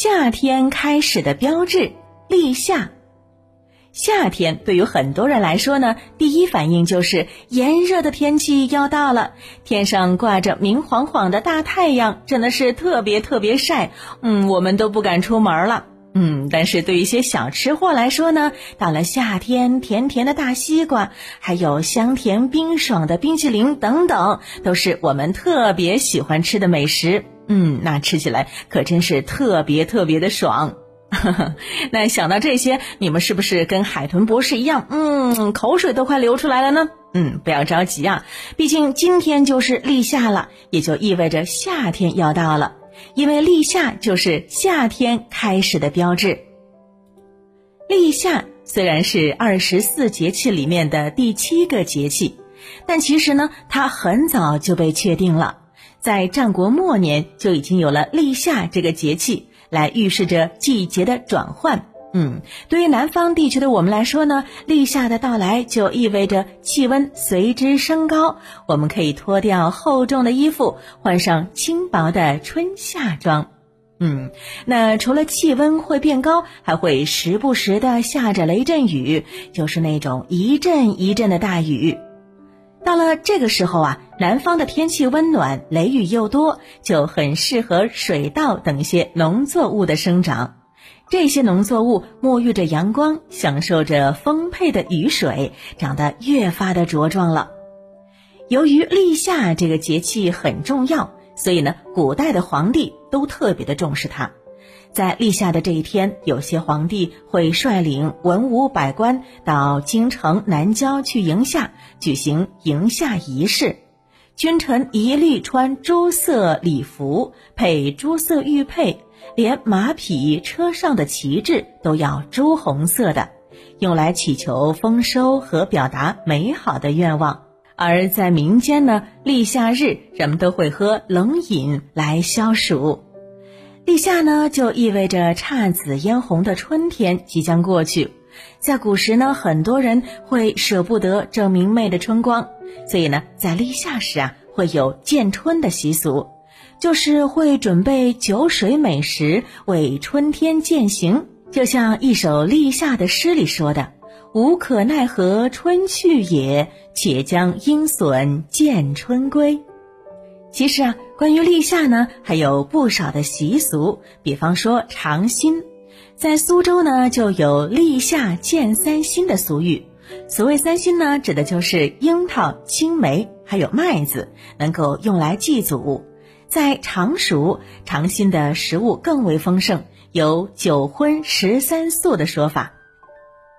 夏天开始的标志——立夏。夏天对于很多人来说呢，第一反应就是炎热的天气要到了，天上挂着明晃晃的大太阳，真的是特别特别晒。嗯，我们都不敢出门了。嗯，但是对于一些小吃货来说呢，到了夏天，甜甜的大西瓜，还有香甜冰爽的冰淇淋等等，都是我们特别喜欢吃的美食。嗯，那吃起来可真是特别特别的爽。那想到这些，你们是不是跟海豚博士一样，嗯，口水都快流出来了呢？嗯，不要着急啊，毕竟今天就是立夏了，也就意味着夏天要到了。因为立夏就是夏天开始的标志。立夏虽然是二十四节气里面的第七个节气，但其实呢，它很早就被确定了。在战国末年就已经有了立夏这个节气，来预示着季节的转换。嗯，对于南方地区的我们来说呢，立夏的到来就意味着气温随之升高，我们可以脱掉厚重的衣服，换上轻薄的春夏装。嗯，那除了气温会变高，还会时不时的下着雷阵雨，就是那种一阵一阵的大雨。到了这个时候啊，南方的天气温暖，雷雨又多，就很适合水稻等一些农作物的生长。这些农作物沐浴着阳光，享受着丰沛的雨水，长得越发的茁壮了。由于立夏这个节气很重要，所以呢，古代的皇帝都特别的重视它。在立夏的这一天，有些皇帝会率领文武百官到京城南郊去迎夏，举行迎夏仪式。君臣一律穿朱色礼服，配朱色玉佩，连马匹车上的旗帜都要朱红色的，用来祈求丰收和表达美好的愿望。而在民间呢，立夏日人们都会喝冷饮来消暑。立夏呢，就意味着姹紫嫣红的春天即将过去。在古时呢，很多人会舍不得这明媚的春光，所以呢，在立夏时啊，会有见春的习俗，就是会准备酒水美食为春天饯行。就像一首立夏的诗里说的：“无可奈何春去也，且将阴损见春归。”其实啊，关于立夏呢，还有不少的习俗，比方说尝新，在苏州呢就有立夏见三新的俗语。所谓三新呢，指的就是樱桃、青梅还有麦子，能够用来祭祖。在常熟，尝新的食物更为丰盛，有九荤十三素的说法。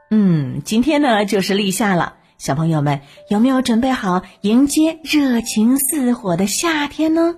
嗯，今天呢就是立夏了。小朋友们，有没有准备好迎接热情似火的夏天呢？